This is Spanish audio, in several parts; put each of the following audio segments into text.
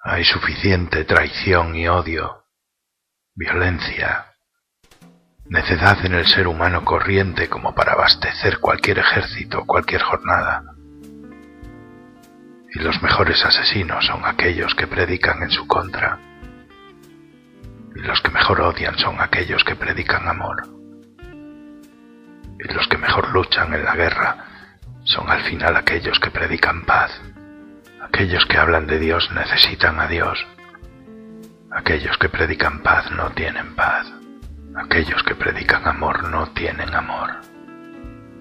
Hay suficiente traición y odio, violencia, necedad en el ser humano corriente como para abastecer cualquier ejército, cualquier jornada. Y los mejores asesinos son aquellos que predican en su contra. Y los que mejor odian son aquellos que predican amor. Y los que mejor luchan en la guerra son al final aquellos que predican paz. Aquellos que hablan de Dios necesitan a Dios. Aquellos que predican paz no tienen paz. Aquellos que predican amor no tienen amor.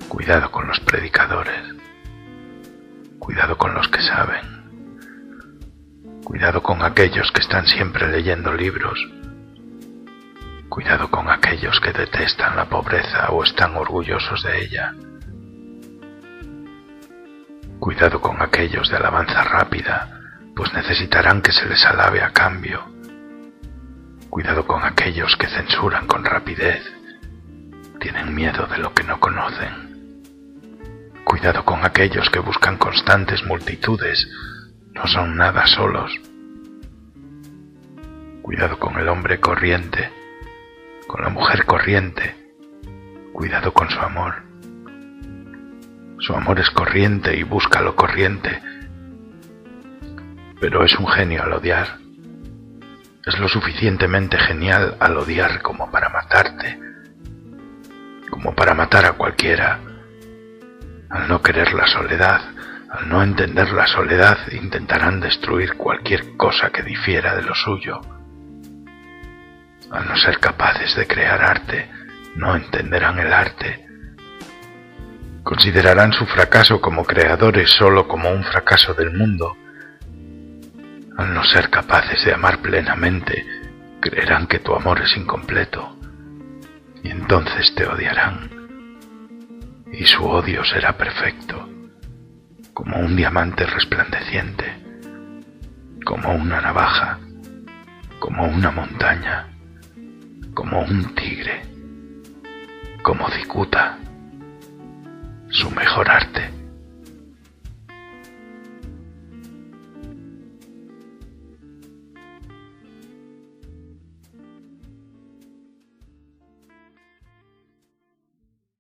Cuidado con los predicadores. Cuidado con los que saben. Cuidado con aquellos que están siempre leyendo libros. Cuidado con aquellos que detestan la pobreza o están orgullosos de ella. Cuidado con aquellos de alabanza rápida, pues necesitarán que se les alabe a cambio. Cuidado con aquellos que censuran con rapidez, tienen miedo de lo que no conocen. Cuidado con aquellos que buscan constantes multitudes, no son nada solos. Cuidado con el hombre corriente, con la mujer corriente, cuidado con su amor. Su amor es corriente y busca lo corriente, pero es un genio al odiar. Es lo suficientemente genial al odiar como para matarte, como para matar a cualquiera. Al no querer la soledad, al no entender la soledad, intentarán destruir cualquier cosa que difiera de lo suyo. Al no ser capaces de crear arte, no entenderán el arte Considerarán su fracaso como creadores solo como un fracaso del mundo. Al no ser capaces de amar plenamente, creerán que tu amor es incompleto y entonces te odiarán. Y su odio será perfecto, como un diamante resplandeciente, como una navaja, como una montaña, como un tigre, como cicuta su mejor arte.